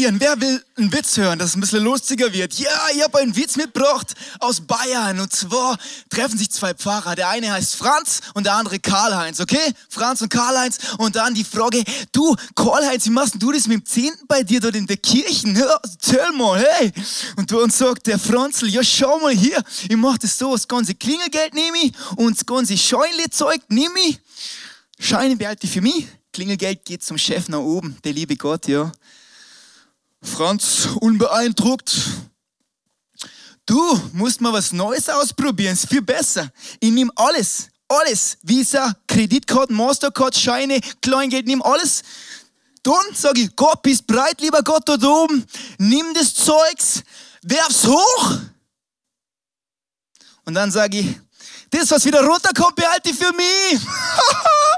verlieren. Wer will einen Witz hören, dass es ein bisschen lustiger wird? Ja, ich habe einen Witz mitgebracht aus Bayern. Und zwar treffen sich zwei Pfarrer. Der eine heißt Franz und der andere Karl-Heinz, okay? Franz und Karl-Heinz. Und dann die Frage, du, Karl-Heinz, wie machst du das mit dem Zehnten bei dir dort in der Kirche? Ja, erzähl mal, hey. Und dann sagt der Franzl, ja, schau mal hier, ich mach das so, das ganze Klingelgeld nehme ich und das ganze Scheunle-Zeug nehme ich. Scheine behalte ich für mich. Klingelgeld geht zum Chef nach oben, der liebe Gott, ja. Franz, unbeeindruckt. Du musst mal was Neues ausprobieren, ist viel besser. Ich nehme alles, alles. Visa, Kreditkarten, Mastercard, Scheine, Kleingeld, nimm alles. Dann sage ich, Gott, bist breit, lieber Gott dort oben. Nimm das Zeugs, werf's hoch. Und dann sage ich, das, was wieder runterkommt, behalte ich für mich.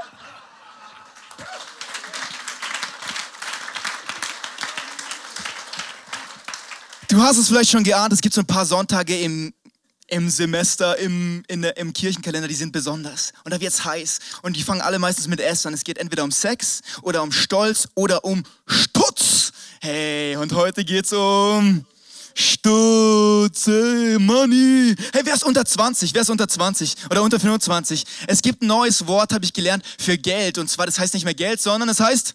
Du hast es vielleicht schon geahnt, es gibt so ein paar Sonntage im, im Semester, im, der, im Kirchenkalender, die sind besonders. Und da wird es heiß. Und die fangen alle meistens mit S an. Es geht entweder um Sex oder um Stolz oder um Stutz. Hey, und heute geht es um Stutz, hey, Money. Hey, wer ist unter 20? Wer ist unter 20 oder unter 25? Es gibt ein neues Wort, habe ich gelernt, für Geld. Und zwar, das heißt nicht mehr Geld, sondern es heißt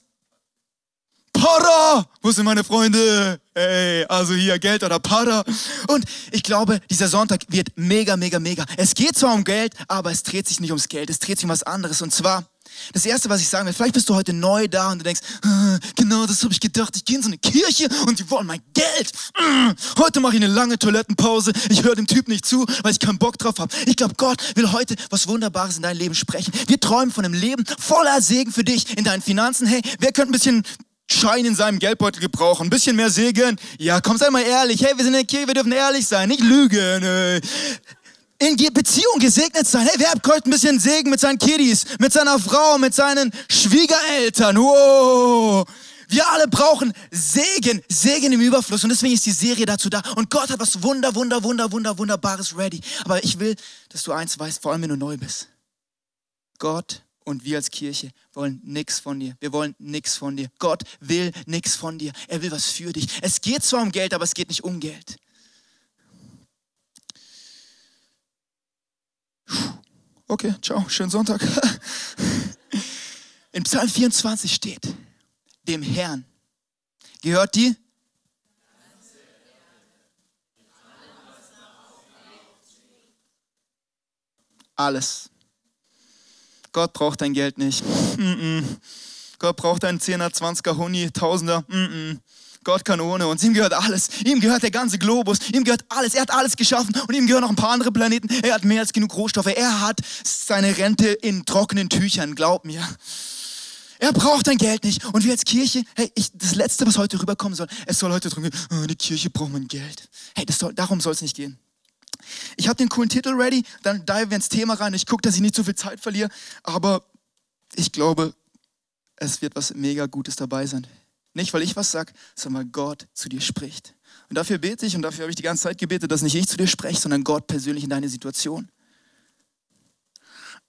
Para! Wo sind meine Freunde? Ey, also hier Geld oder Para. Und ich glaube, dieser Sonntag wird mega, mega, mega. Es geht zwar um Geld, aber es dreht sich nicht ums Geld. Es dreht sich um was anderes. Und zwar, das Erste, was ich sagen will, vielleicht bist du heute neu da und du denkst, ah, genau das habe ich gedacht. Ich gehe in so eine Kirche und die wollen mein Geld. Mm, heute mache ich eine lange Toilettenpause. Ich höre dem Typ nicht zu, weil ich keinen Bock drauf habe. Ich glaube, Gott will heute was Wunderbares in dein Leben sprechen. Wir träumen von einem Leben voller Segen für dich in deinen Finanzen. Hey, wer könnte ein bisschen Schein in seinem Geldbeutel gebrauchen, ein bisschen mehr Segen. Ja, komm, sei mal ehrlich. Hey, wir sind in der Kirche, wir dürfen ehrlich sein, nicht lügen. Ey. In Beziehung gesegnet sein. Hey, wer hat heute ein bisschen Segen mit seinen Kiddies, mit seiner Frau, mit seinen Schwiegereltern? Wow. Wir alle brauchen Segen, Segen im Überfluss. Und deswegen ist die Serie dazu da. Und Gott hat was Wunder, Wunder, Wunder, Wunder, Wunderbares ready. Aber ich will, dass du eins weißt, vor allem wenn du neu bist. Gott und wir als Kirche wollen nichts von dir. Wir wollen nichts von dir. Gott will nichts von dir. Er will was für dich. Es geht zwar um Geld, aber es geht nicht um Geld. Okay, ciao, schönen Sonntag. In Psalm 24 steht, dem Herrn gehört die alles. Gott braucht dein Geld nicht. Mm -mm. Gott braucht deinen 10er, 20er, Huni, Tausender. Mm Gott kann ohne uns. Ihm gehört alles. Ihm gehört der ganze Globus. Ihm gehört alles. Er hat alles geschaffen und ihm gehören noch ein paar andere Planeten. Er hat mehr als genug Rohstoffe. Er hat seine Rente in trockenen Tüchern. Glaub mir. Er braucht dein Geld nicht. Und wir als Kirche, hey, ich, das Letzte, was heute rüberkommen soll, es soll heute drum gehen, oh, die Kirche braucht mein Geld. Hey, soll, darum soll es nicht gehen. Ich habe den coolen Titel ready, dann dive ins Thema rein. Ich gucke, dass ich nicht zu viel Zeit verliere, aber ich glaube, es wird was mega Gutes dabei sein. Nicht, weil ich was sage, sondern weil Gott zu dir spricht. Und dafür bete ich und dafür habe ich die ganze Zeit gebetet, dass nicht ich zu dir spreche, sondern Gott persönlich in deine Situation.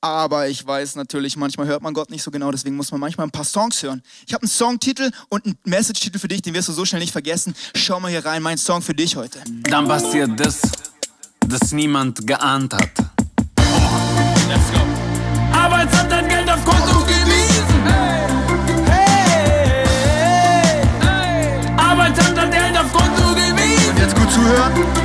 Aber ich weiß natürlich, manchmal hört man Gott nicht so genau, deswegen muss man manchmal ein paar Songs hören. Ich habe einen Songtitel und einen Message-Titel für dich, den wirst du so schnell nicht vergessen. Schau mal hier rein, mein Song für dich heute. Dann passiert das das niemand geahnt hat. Let's go. Arbeitsamt hat Geld auf Konto gewiesen. Hey. Hey. Hey. Arbeitsamt hat Geld auf Konto gewiesen. Und jetzt gut zuhören.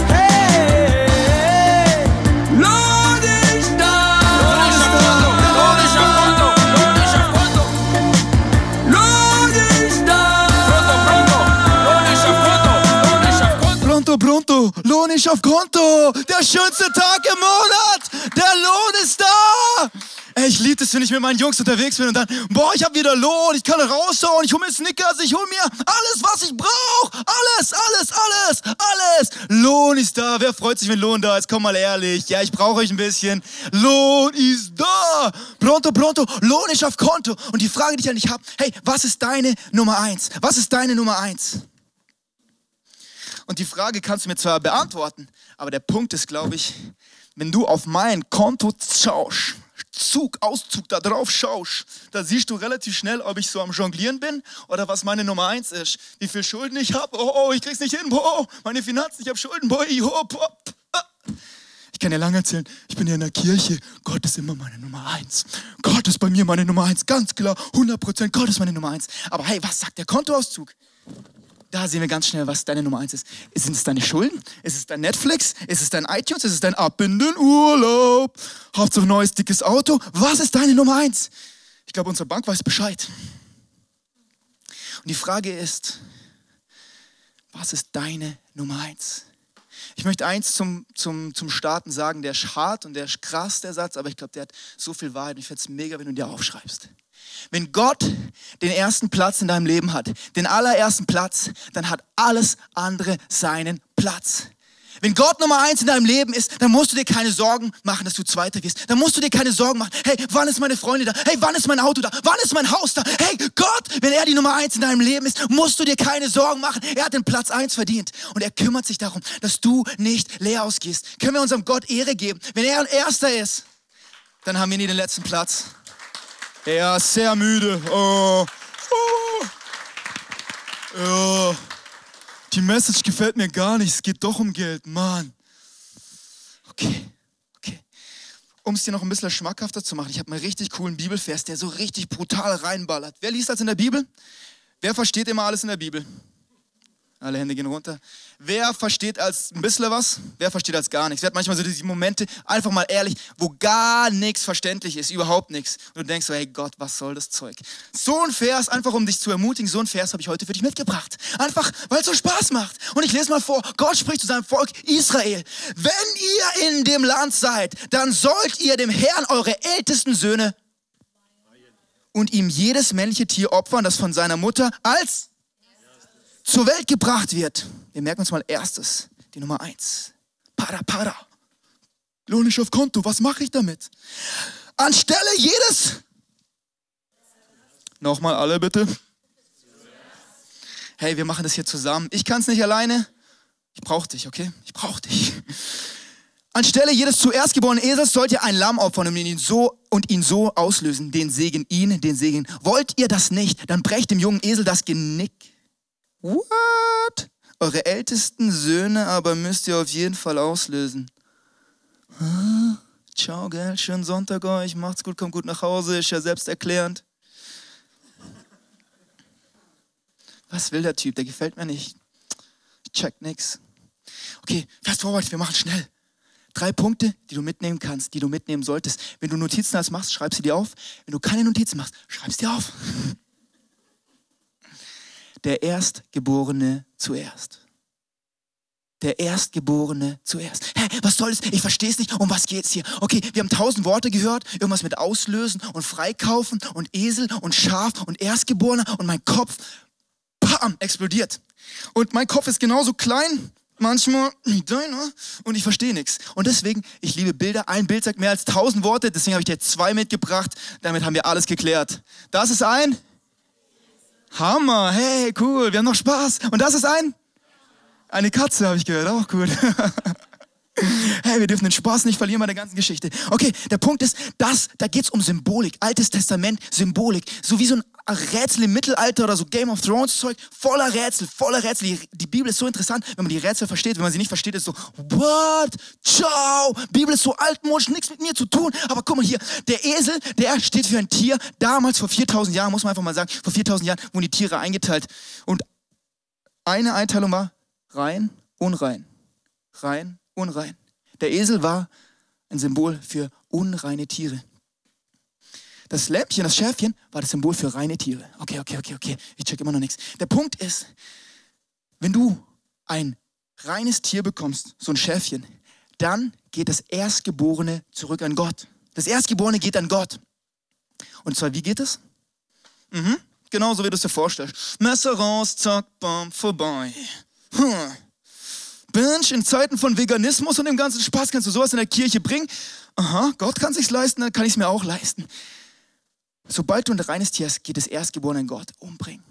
Ist auf Konto. Der schönste Tag im Monat. Der Lohn ist da. Ey, ich liebe es, wenn ich mit meinen Jungs unterwegs bin und dann, boah, ich habe wieder Lohn, ich kann raushauen, ich hole mir Snickers, ich hole mir alles, was ich brauche. Alles, alles, alles, alles. Lohn ist da. Wer freut sich, wenn Lohn da ist? Komm mal ehrlich. Ja, ich brauche euch ein bisschen. Lohn ist da. Pronto, pronto. Lohn ist auf Konto. Und die Frage, die ich an dich habe, hey, was ist deine Nummer eins? Was ist deine Nummer eins? Und die Frage kannst du mir zwar beantworten, aber der Punkt ist, glaube ich, wenn du auf mein Konto schaust, Zug, Auszug da drauf schaust, da siehst du relativ schnell, ob ich so am Jonglieren bin oder was meine Nummer eins ist. Wie viel Schulden ich habe. Oh, oh, ich krieg's nicht hin. Oh, meine Finanzen, ich habe Schulden. Boah, oh, boah. Ich kann dir lange erzählen, ich bin hier in der Kirche. Gott ist immer meine Nummer eins. Gott ist bei mir meine Nummer eins. Ganz klar, 100 Prozent. Gott ist meine Nummer eins. Aber hey, was sagt der Kontoauszug? Da sehen wir ganz schnell, was deine Nummer eins ist. Sind es deine Schulden? Ist es dein Netflix? Ist es dein iTunes? Ist es dein Ab in den Urlaub? Hauptsache neues, dickes Auto? Was ist deine Nummer eins? Ich glaube, unsere Bank weiß Bescheid. Und die Frage ist, was ist deine Nummer eins? Ich möchte eins zum, zum, zum Starten sagen, der ist hart und der ist krass, der Satz, aber ich glaube, der hat so viel Wahrheit und ich fände es mega, wenn du dir aufschreibst. Wenn Gott den ersten Platz in deinem Leben hat, den allerersten Platz, dann hat alles andere seinen Platz. Wenn Gott Nummer eins in deinem Leben ist, dann musst du dir keine Sorgen machen, dass du Zweiter wirst. Dann musst du dir keine Sorgen machen. Hey, wann ist meine Freundin da? Hey, wann ist mein Auto da? Wann ist mein Haus da? Hey, Gott, wenn er die Nummer eins in deinem Leben ist, musst du dir keine Sorgen machen. Er hat den Platz eins verdient. Und er kümmert sich darum, dass du nicht leer ausgehst. Können wir unserem Gott Ehre geben? Wenn er ein Erster ist, dann haben wir nie den letzten Platz. Ja, sehr müde. Oh. Oh. Ja. Die Message gefällt mir gar nicht. Es geht doch um Geld. Mann. Okay. Okay. Um es dir noch ein bisschen schmackhafter zu machen, ich habe einen richtig coolen Bibelvers, der so richtig brutal reinballert. Wer liest das in der Bibel? Wer versteht immer alles in der Bibel? Alle Hände gehen runter. Wer versteht als ein bisschen was? Wer versteht als gar nichts? Wer hat manchmal so diese Momente, einfach mal ehrlich, wo gar nichts verständlich ist, überhaupt nichts. Und du denkst so, hey Gott, was soll das Zeug? So ein Vers, einfach um dich zu ermutigen, so ein Vers habe ich heute für dich mitgebracht. Einfach, weil es so Spaß macht. Und ich lese mal vor, Gott spricht zu seinem Volk Israel. Wenn ihr in dem Land seid, dann sollt ihr dem Herrn eure ältesten Söhne und ihm jedes männliche Tier opfern, das von seiner Mutter als zur Welt gebracht wird. Wir merken uns mal erstes, die Nummer eins. Para, para. Lohn ich auf Konto, was mache ich damit? Anstelle jedes. Nochmal alle bitte. Hey, wir machen das hier zusammen. Ich kann es nicht alleine. Ich brauche dich, okay? Ich brauche dich. Anstelle jedes zuerst geborenen Esels sollt ihr ein Lamm opfern und ihn so und ihn so auslösen, den Segen ihn, den Segen. Wollt ihr das nicht, dann brecht dem jungen Esel das Genick. What? Eure ältesten Söhne aber müsst ihr auf jeden Fall auslösen. Ciao, gell? Schönen Sonntag euch. Macht's gut, kommt gut nach Hause. Ist ja selbsterklärend. Was will der Typ? Der gefällt mir nicht. Ich check nix. Okay, fast forward, wir machen schnell. Drei Punkte, die du mitnehmen kannst, die du mitnehmen solltest. Wenn du Notizen als machst, schreib sie dir auf. Wenn du keine Notizen machst, schreib sie dir auf der Erstgeborene zuerst. Der Erstgeborene zuerst. Hä, was soll das? Ich verstehe es nicht. Um was geht es hier? Okay, wir haben tausend Worte gehört. Irgendwas mit Auslösen und Freikaufen und Esel und Schaf und Erstgeborener und mein Kopf, bam, explodiert. Und mein Kopf ist genauso klein manchmal wie deiner und ich verstehe nichts. Und deswegen, ich liebe Bilder. Ein Bild sagt mehr als tausend Worte, deswegen habe ich dir zwei mitgebracht. Damit haben wir alles geklärt. Das ist ein Hammer, hey, cool, wir haben noch Spaß. Und das ist ein? Eine Katze, habe ich gehört, auch cool. Hey, wir dürfen den Spaß nicht verlieren bei der ganzen Geschichte. Okay, der Punkt ist, das, da geht es um Symbolik. Altes Testament, Symbolik. So wie so ein Rätsel im Mittelalter oder so Game of Thrones Zeug. Voller Rätsel, voller Rätsel. Die Bibel ist so interessant, wenn man die Rätsel versteht. Wenn man sie nicht versteht, ist so, what? Ciao. Bibel ist so altmodisch, nichts mit mir zu tun. Aber guck mal hier, der Esel, der steht für ein Tier. Damals, vor 4000 Jahren, muss man einfach mal sagen, vor 4000 Jahren wurden die Tiere eingeteilt. Und eine Einteilung war rein, unrein. Rein, unrein. Der Esel war ein Symbol für unreine Tiere. Das Lämpchen, das Schäfchen, war das Symbol für reine Tiere. Okay, okay, okay, okay. Ich check immer noch nichts. Der Punkt ist, wenn du ein reines Tier bekommst, so ein Schäfchen, dann geht das Erstgeborene zurück an Gott. Das Erstgeborene geht an Gott. Und zwar, wie geht es? Mhm, genauso wie du es dir vorstellst. Messer raus, zack, bam, vorbei. Hm. Mensch, in Zeiten von Veganismus und dem ganzen Spaß kannst du sowas in der Kirche bringen. Aha, Gott kann sich's leisten, dann kann ich es mir auch leisten. Sobald du ein reines Tier hast, geht das Erstgeborene Gott umbringen.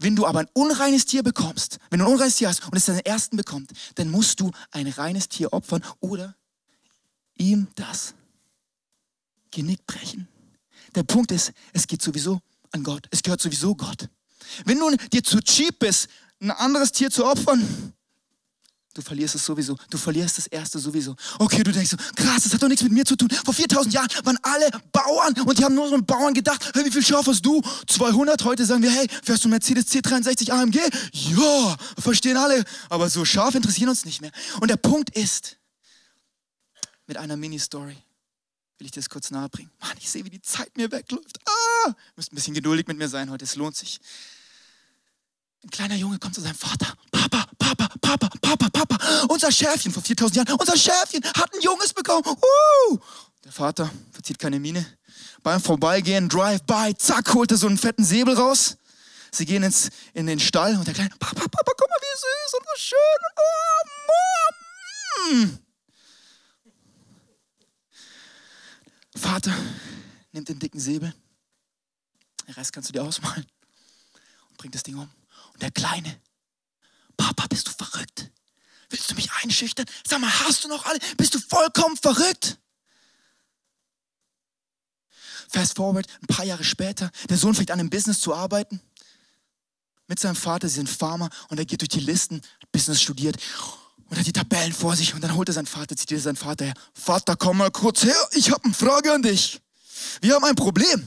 Wenn du aber ein unreines Tier bekommst, wenn du ein unreines Tier hast und es deinen Ersten bekommt, dann musst du ein reines Tier opfern oder ihm das Genick brechen. Der Punkt ist, es geht sowieso an Gott. Es gehört sowieso Gott. Wenn du dir zu cheap bist, ein anderes Tier zu opfern, du verlierst es sowieso. Du verlierst das erste sowieso. Okay, du denkst so, krass, das hat doch nichts mit mir zu tun. Vor 4000 Jahren waren alle Bauern und die haben nur so einen Bauern gedacht, hey, wie viel Schaf hast du? 200. Heute sagen wir, hey, fährst du Mercedes C63 AMG? Ja, verstehen alle. Aber so Schaf interessieren uns nicht mehr. Und der Punkt ist, mit einer Mini-Story will ich dir das kurz nahe bringen. Mann, ich sehe, wie die Zeit mir wegläuft. Ah, müsst ein bisschen geduldig mit mir sein heute, es lohnt sich. Ein kleiner Junge kommt zu seinem Vater. Papa, Papa, Papa, Papa, Papa. Unser Schäfchen vor 4000 Jahren, unser Schäfchen hat ein Junges bekommen. Uh! Der Vater verzieht keine Miene. Beim Vorbeigehen, Drive-by, zack, holt er so einen fetten Säbel raus. Sie gehen ins, in den Stall und der Kleine, Papa, Papa, guck mal, wie süß und was schön. Oh, Mom. Vater nimmt den dicken Säbel. Den Rest kannst du dir ausmalen. Und bringt das Ding um. Und der Kleine, Papa, bist du verrückt? Willst du mich einschüchtern? Sag mal, hast du noch alle? Bist du vollkommen verrückt? Fast forward, ein paar Jahre später, der Sohn fängt an, im Business zu arbeiten. Mit seinem Vater, sie sind Farmer und er geht durch die Listen, hat Business studiert und hat die Tabellen vor sich und dann holt er seinen Vater, er seinen Vater her. Vater, komm mal kurz her, ich habe eine Frage an dich. Wir haben ein Problem.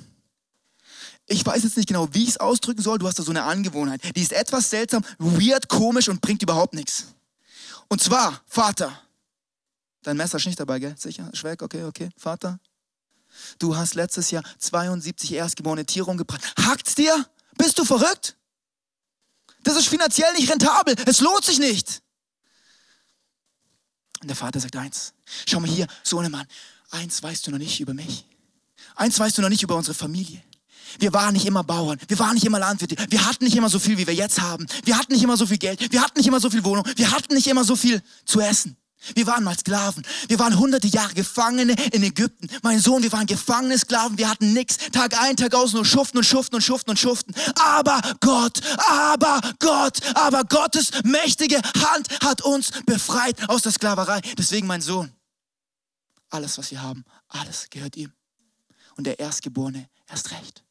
Ich weiß jetzt nicht genau, wie ich es ausdrücken soll. Du hast da so eine Angewohnheit. Die ist etwas seltsam, weird, komisch und bringt überhaupt nichts. Und zwar, Vater, dein Messer ist nicht dabei, gell? Sicher? Schwäg, okay, okay. Vater, du hast letztes Jahr 72 erstgeborene Tiere umgebracht. Hackt's dir? Bist du verrückt? Das ist finanziell nicht rentabel. Es lohnt sich nicht. Und der Vater sagt eins. Schau mal hier, Sohnemann. Eins weißt du noch nicht über mich. Eins weißt du noch nicht über unsere Familie. Wir waren nicht immer Bauern, wir waren nicht immer Landwirte, wir hatten nicht immer so viel, wie wir jetzt haben. Wir hatten nicht immer so viel Geld, wir hatten nicht immer so viel Wohnung, wir hatten nicht immer so viel zu essen. Wir waren mal Sklaven. Wir waren hunderte Jahre Gefangene in Ägypten. Mein Sohn, wir waren gefangene Sklaven. Wir hatten nichts. Tag ein, Tag aus nur schuften und schuften und schuften und schuften. Aber Gott, aber Gott, aber Gottes mächtige Hand hat uns befreit aus der Sklaverei. Deswegen, mein Sohn, alles, was wir haben, alles gehört ihm. Und der Erstgeborene erst recht.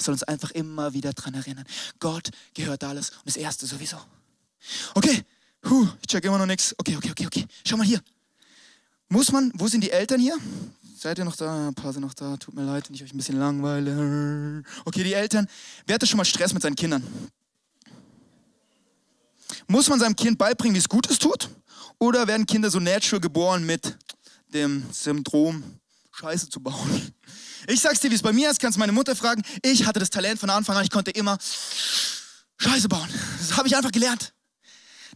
Soll uns einfach immer wieder daran erinnern. Gott gehört alles und das Erste sowieso. Okay, Puh, ich check immer noch nichts. Okay, okay, okay, okay. Schau mal hier. Muss man, wo sind die Eltern hier? Seid ihr noch da? Ein paar sind noch da. Tut mir leid, wenn ich euch ein bisschen langweile. Okay, die Eltern. Wer hatte schon mal Stress mit seinen Kindern? Muss man seinem Kind beibringen, wie es Gutes tut? Oder werden Kinder so natural geboren mit dem Syndrom, Scheiße zu bauen? Ich sag's dir, wie es bei mir ist, kannst meine Mutter fragen. Ich hatte das Talent von Anfang an, ich konnte immer Scheiße bauen. Das habe ich einfach gelernt.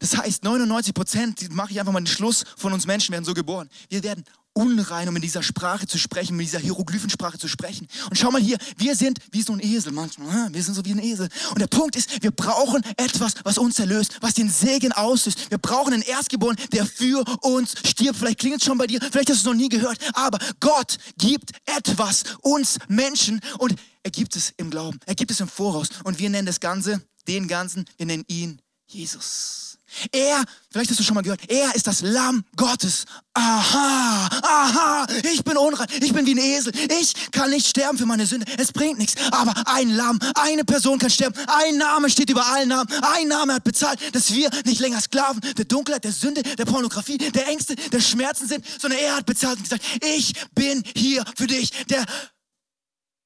Das heißt, 99 Prozent, mache ich einfach mal den Schluss, von uns Menschen werden so geboren. Wir werden unrein, um in dieser Sprache zu sprechen, mit dieser Hieroglyphensprache zu sprechen. Und schau mal hier, wir sind wie so ein Esel manchmal. Wir sind so wie ein Esel. Und der Punkt ist, wir brauchen etwas, was uns erlöst, was den Segen auslöst. Wir brauchen einen Erstgeborenen, der für uns stirbt. Vielleicht klingt es schon bei dir, vielleicht hast du es noch nie gehört. Aber Gott gibt etwas uns Menschen und er gibt es im Glauben. Er gibt es im Voraus. Und wir nennen das Ganze, den Ganzen, wir nennen ihn Jesus. Er, vielleicht hast du schon mal gehört, er ist das Lamm Gottes. Aha, aha, ich bin unrein, ich bin wie ein Esel. Ich kann nicht sterben für meine Sünde. Es bringt nichts. Aber ein Lamm, eine Person kann sterben. Ein Name steht über allen Namen. Ein Name hat bezahlt, dass wir nicht länger Sklaven der Dunkelheit, der Sünde, der Pornografie, der Ängste, der Schmerzen sind, sondern er hat bezahlt und gesagt, ich bin hier für dich. Der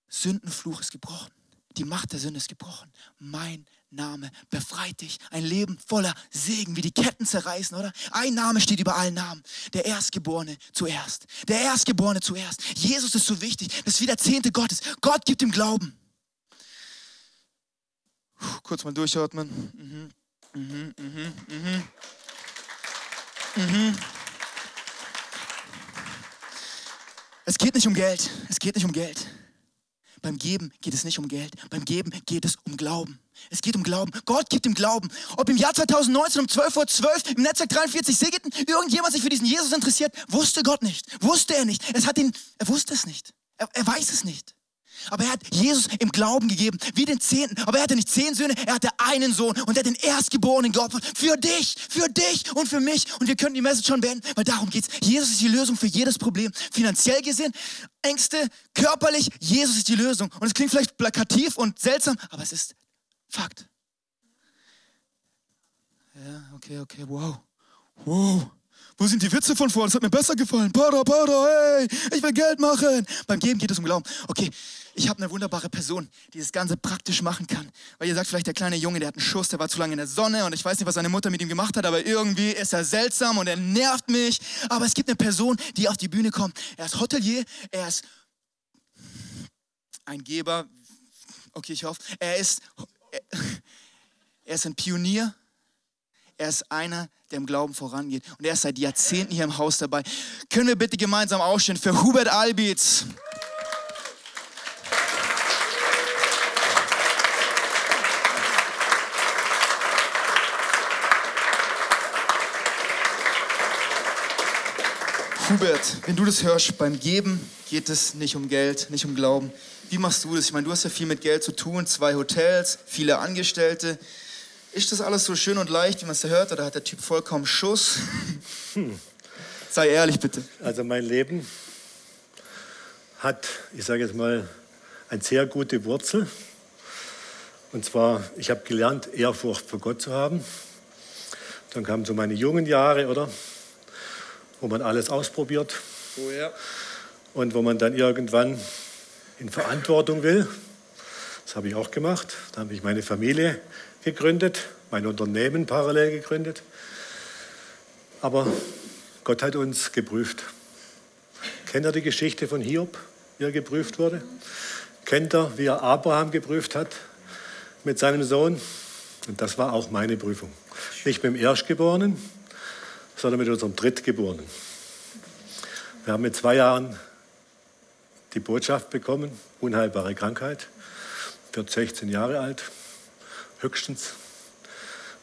Sündenfluch ist gebrochen. Die Macht der Sünde ist gebrochen. Mein Name befreit dich. Ein Leben voller Segen, wie die Ketten zerreißen, oder? Ein Name steht über allen Namen. Der Erstgeborene zuerst. Der Erstgeborene zuerst. Jesus ist so wichtig. Das ist wie der Zehnte Gottes. Gott gibt ihm Glauben. Puh, kurz mal durchatmen. Mhm. Mhm, mhm, mhm. Mhm. Es geht nicht um Geld. Es geht nicht um Geld. Beim Geben geht es nicht um Geld. Beim Geben geht es um Glauben. Es geht um Glauben. Gott gibt ihm Glauben. Ob im Jahr 2019 um 12.12 Uhr 12, im Netzwerk 43 Segeten irgendjemand sich für diesen Jesus interessiert, wusste Gott nicht. Wusste er nicht. Es hat ihn, er wusste es nicht. Er, er weiß es nicht. Aber er hat Jesus im Glauben gegeben, wie den Zehnten. Aber er hatte nicht zehn Söhne, er hatte einen Sohn und er hat den Erstgeborenen geopfert. Für dich, für dich und für mich. Und wir können die Message schon beenden, weil darum geht's. Jesus ist die Lösung für jedes Problem. Finanziell gesehen, Ängste, körperlich, Jesus ist die Lösung. Und es klingt vielleicht plakativ und seltsam, aber es ist Fakt. Ja, okay, okay, wow. Wow. Wo sind die Witze von vorne? Das hat mir besser gefallen. Para, para, hey, ich will Geld machen. Beim Geben geht es um Glauben. Okay, ich habe eine wunderbare Person, die das Ganze praktisch machen kann. Weil ihr sagt vielleicht, der kleine Junge, der hat einen Schuss, der war zu lange in der Sonne und ich weiß nicht, was seine Mutter mit ihm gemacht hat, aber irgendwie ist er seltsam und er nervt mich. Aber es gibt eine Person, die auf die Bühne kommt. Er ist Hotelier, er ist ein Geber. Okay, ich hoffe. Er ist, er ist ein Pionier. Er ist einer, der im Glauben vorangeht. Und er ist seit Jahrzehnten hier im Haus dabei. Können wir bitte gemeinsam aufstehen für Hubert Albitz? Hubert, wenn du das hörst, beim Geben geht es nicht um Geld, nicht um Glauben. Wie machst du das? Ich meine, du hast ja viel mit Geld zu tun, zwei Hotels, viele Angestellte. Ist das alles so schön und leicht, wie man es da hört, oder hat der Typ vollkommen Schuss? Hm. Sei ehrlich, bitte. Also mein Leben hat, ich sage jetzt mal, eine sehr gute Wurzel. Und zwar, ich habe gelernt, Ehrfurcht vor Gott zu haben. Dann kamen so meine jungen Jahre, oder? Wo man alles ausprobiert. Oh ja. Und wo man dann irgendwann in Verantwortung will. Das habe ich auch gemacht. Da habe ich meine Familie gegründet, mein Unternehmen parallel gegründet. Aber Gott hat uns geprüft. Kennt ihr die Geschichte von Hiob, wie er geprüft wurde? Kennt ihr, wie er Abraham geprüft hat mit seinem Sohn? Und das war auch meine Prüfung. Nicht mit dem Erstgeborenen, sondern mit unserem Drittgeborenen. Wir haben mit zwei Jahren die Botschaft bekommen, unheilbare Krankheit, wird 16 Jahre alt höchstens.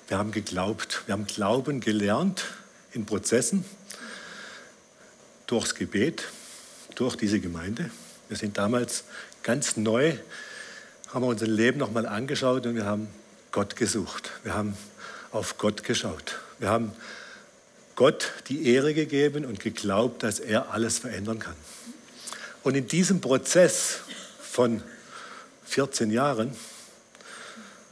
Wir haben geglaubt, wir haben Glauben gelernt in Prozessen, durchs Gebet, durch diese Gemeinde. Wir sind damals ganz neu, haben wir unser Leben nochmal angeschaut und wir haben Gott gesucht. Wir haben auf Gott geschaut. Wir haben Gott die Ehre gegeben und geglaubt, dass er alles verändern kann. Und in diesem Prozess von 14 Jahren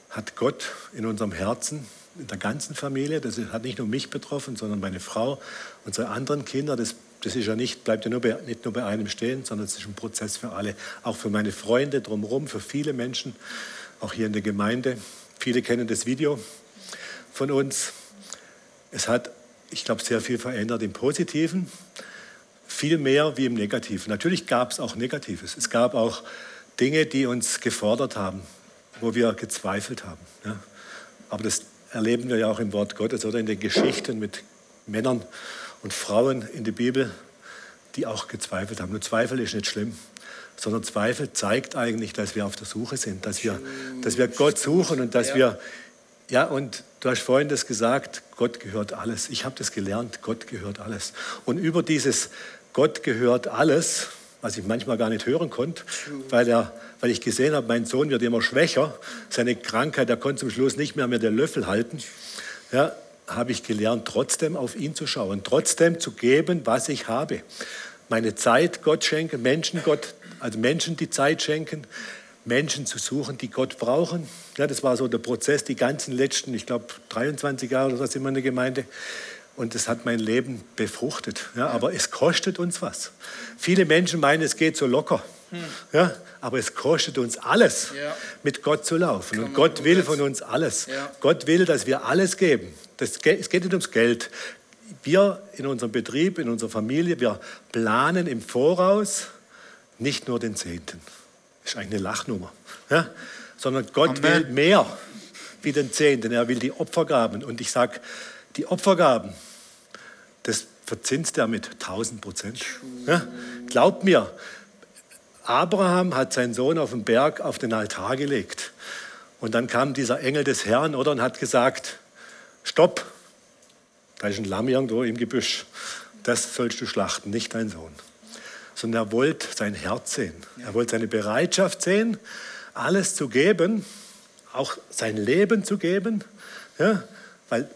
hat Gott in unserem Herzen, in der ganzen Familie, das hat nicht nur mich betroffen, sondern meine Frau, unsere anderen Kinder, das, das ist ja nicht, bleibt ja nur bei, nicht nur bei einem stehen, sondern es ist ein Prozess für alle, auch für meine Freunde drumherum, für viele Menschen, auch hier in der Gemeinde. Viele kennen das Video von uns. Es hat, ich glaube, sehr viel verändert im Positiven, viel mehr wie im Negativen. Natürlich gab es auch Negatives. Es gab auch Dinge, die uns gefordert haben, wo wir gezweifelt haben. Ja. Aber das erleben wir ja auch im Wort Gottes oder in den Geschichten mit Männern und Frauen in der Bibel, die auch gezweifelt haben. Nur Zweifel ist nicht schlimm, sondern Zweifel zeigt eigentlich, dass wir auf der Suche sind, dass wir, dass wir Gott suchen und dass wir, ja, und du hast vorhin das gesagt, Gott gehört alles. Ich habe das gelernt, Gott gehört alles. Und über dieses Gott gehört alles, was ich manchmal gar nicht hören konnte, weil, er, weil ich gesehen habe, mein Sohn wird immer schwächer. Seine Krankheit, er konnte zum Schluss nicht mehr, mehr den Löffel halten. Ja, habe ich gelernt, trotzdem auf ihn zu schauen, trotzdem zu geben, was ich habe. Meine Zeit Gott schenken, Menschen Gott, also Menschen die Zeit schenken, Menschen zu suchen, die Gott brauchen. Ja, das war so der Prozess, die ganzen letzten, ich glaube, 23 Jahre oder was immer in der Gemeinde und es hat mein Leben befruchtet. Ja, aber es kostet uns was. Viele Menschen meinen, es geht so locker. Hm. Ja, aber es kostet uns alles, ja. mit Gott zu laufen. Und Gott will von uns alles. Ja. Gott will, dass wir alles geben. Das, es geht nicht ums Geld. Wir in unserem Betrieb, in unserer Familie, wir planen im Voraus nicht nur den Zehnten. Das ist eigentlich eine Lachnummer. Ja? Sondern Gott Amen. will mehr wie den Zehnten. Er will die Opfergaben. Und ich sage, die Opfergaben, das verzinst er mit 1000 Prozent. Ja? Glaubt mir, Abraham hat seinen Sohn auf den Berg auf den Altar gelegt. Und dann kam dieser Engel des Herrn oder, und hat gesagt, stopp, da ist ein Lamm irgendwo im Gebüsch. Das sollst du schlachten, nicht dein Sohn. Sondern er wollte sein Herz sehen. Er wollte seine Bereitschaft sehen, alles zu geben, auch sein Leben zu geben, ja, weil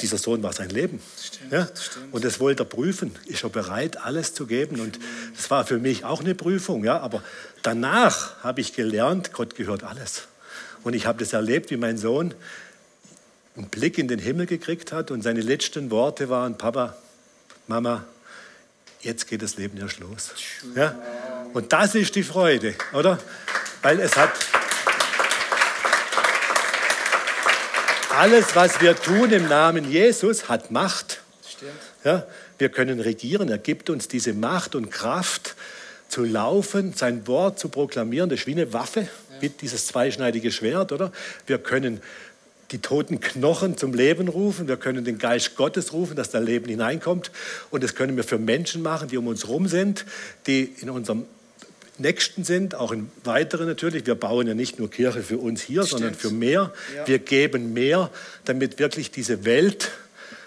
dieser Sohn war sein Leben. Stimmt, ja? stimmt. Und das wollte er prüfen. Ist er bereit, alles zu geben? Und das war für mich auch eine Prüfung. Ja? Aber danach habe ich gelernt, Gott gehört alles. Und ich habe das erlebt, wie mein Sohn einen Blick in den Himmel gekriegt hat und seine letzten Worte waren, Papa, Mama, jetzt geht das Leben erst los. Ja? Und das ist die Freude, oder? Weil es hat alles, was wir tun im Namen Jesus, hat Macht. Ja? Wir können regieren. Er gibt uns diese Macht und Kraft zu laufen, sein Wort zu proklamieren. Das ist wie eine Waffe, wie dieses zweischneidige Schwert, oder? Wir können die toten Knochen zum Leben rufen. Wir können den Geist Gottes rufen, dass da Leben hineinkommt. Und das können wir für Menschen machen, die um uns herum sind, die in unserem Nächsten sind, auch in weiteren natürlich. Wir bauen ja nicht nur Kirche für uns hier, sondern für mehr. Ja. Wir geben mehr, damit wirklich diese Welt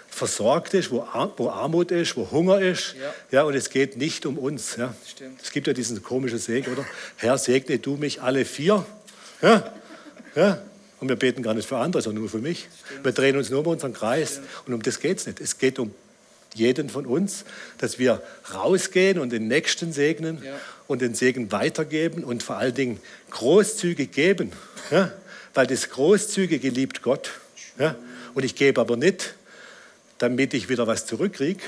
versorgt ist, wo, Ar wo Armut ist, wo Hunger ist. Ja. Ja, und es geht nicht um uns. Ja. Stimmt. Es gibt ja diesen komischen Segen, oder? Herr, segne du mich alle vier. Ja. Ja. Und wir beten gar nicht für andere, sondern nur für mich. Wir drehen uns nur um unseren Kreis. Und um das geht es nicht. Es geht um jeden von uns, dass wir rausgehen und den Nächsten segnen Ja. und den Segen weitergeben und vor allen Dingen großzügig geben. Ja? Weil das Großzügige liebt Gott. Ja? Und ich gebe aber nicht, damit ich wieder was zurückkriege,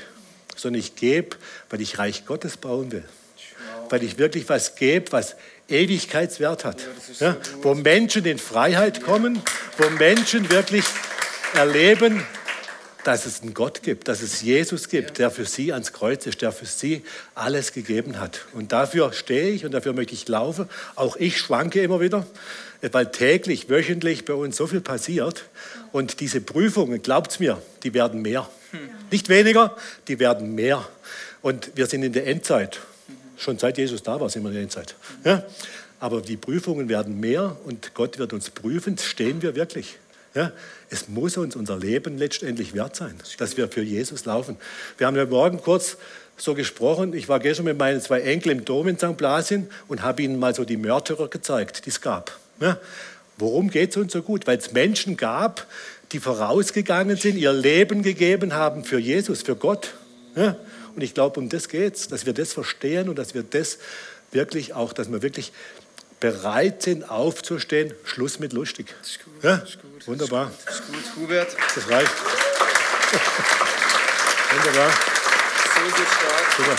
sondern ich gebe, weil ich Reich Gottes bauen will. Weil ich wirklich was gebe, was Ewigkeitswert hat. Ja? gut. Wo Menschen in Freiheit kommen, wo Menschen wirklich erleben, dass es einen Gott gibt, dass es Jesus gibt, der für sie ans Kreuz ist, der für sie alles gegeben hat. Und dafür stehe ich und dafür möchte ich laufen. Auch ich schwanke immer wieder, weil täglich, wöchentlich bei uns so viel passiert. Und diese Prüfungen, glaubt's mir, die werden mehr. Nicht weniger, die werden mehr. Und wir sind in der Endzeit. Schon seit Jesus da war, sind wir in der Endzeit. Ja? Aber die Prüfungen werden mehr und Gott wird uns prüfen, stehen wir wirklich. Ja? Es muss uns unser Leben letztendlich wert sein, dass wir für Jesus laufen. Wir haben ja morgen kurz so gesprochen. Ich war gestern mit meinen zwei Enkeln im Dom in St. Blasien und habe ihnen mal so die Märtyrer gezeigt, die es gab. Ja? Worum geht es uns so gut? Weil es Menschen gab, die vorausgegangen sind, ihr Leben gegeben haben für Jesus, für Gott. Ja? Und ich glaube, um das geht es, dass wir das verstehen und dass wir das wirklich auch, dass wir wirklich bereit sind, aufzustehen. Schluss mit lustig. Das ist gut. Ja? Das ist gut. Wunderbar. Das ist gut. Hubert, Das reicht. Wunderbar. so, so stark. Super.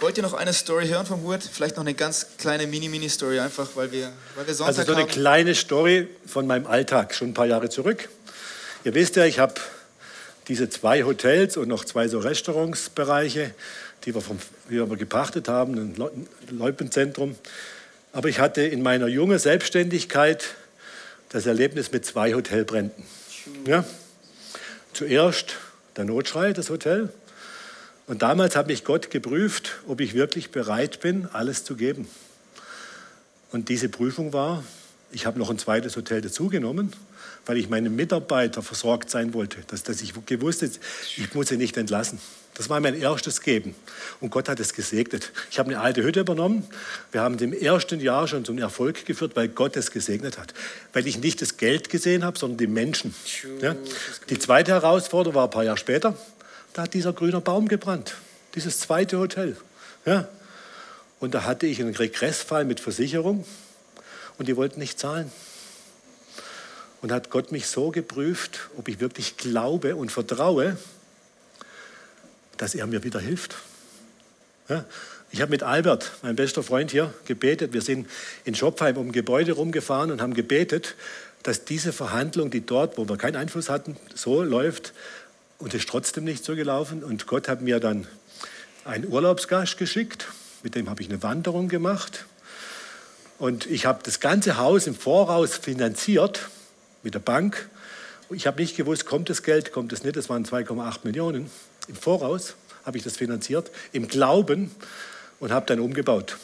Wollt ihr noch eine Story hören von Hubert? Vielleicht noch eine ganz kleine Mini-Mini-Story, einfach weil wir, weil wir Sonntag Also so eine haben. kleine Story von meinem Alltag, schon ein paar Jahre zurück. Ihr wisst ja, ich habe diese zwei Hotels und noch zwei so Restaurantsbereiche, die wir, vom, wir gepachtet haben, ein Leu- ein Loipenzentrum. Aber ich hatte in meiner jungen Selbstständigkeit das Erlebnis mit zwei Hotelbränden. Ja? Zuerst der Notschrei, das Hotel. Und damals habe mich Gott geprüft, ob ich wirklich bereit bin, alles zu geben. Und diese Prüfung war, ich habe noch ein zweites Hotel dazugenommen, weil ich meine Mitarbeiter versorgt sein wollte. Dass, dass ich gewusst habe, ich muss sie nicht entlassen. Das war mein erstes Geben. Und Gott hat es gesegnet. Ich habe eine alte Hütte übernommen. Wir haben im ersten Jahr schon zum Erfolg geführt, weil Gott es gesegnet hat. Weil ich nicht das Geld gesehen habe, sondern die Menschen. Ja? Die zweite Herausforderung war ein paar Jahre später. Da hat dieser grüne Baum gebrannt. Dieses zweite Hotel. Ja? Und da hatte ich einen Regressfall mit Versicherung und die wollten nicht zahlen. Und hat Gott mich so geprüft, ob ich wirklich glaube und vertraue, dass er mir wieder hilft. Ja? Ich habe mit Albert, mein bester Freund hier, gebetet. Wir sind in Schopfheim um Gebäude rumgefahren und haben gebetet, dass diese Verhandlung, die dort, wo wir keinen Einfluss hatten, so läuft und ist trotzdem nicht so gelaufen. Und Gott hat mir dann einen Urlaubsgast geschickt, mit dem habe ich eine Wanderung gemacht. Und ich habe das ganze Haus im Voraus finanziert mit der Bank. Ich habe nicht gewusst, kommt das Geld, kommt es nicht. Das waren 2,8 Millionen. Im Voraus habe ich das finanziert, im Glauben und habe dann umgebaut.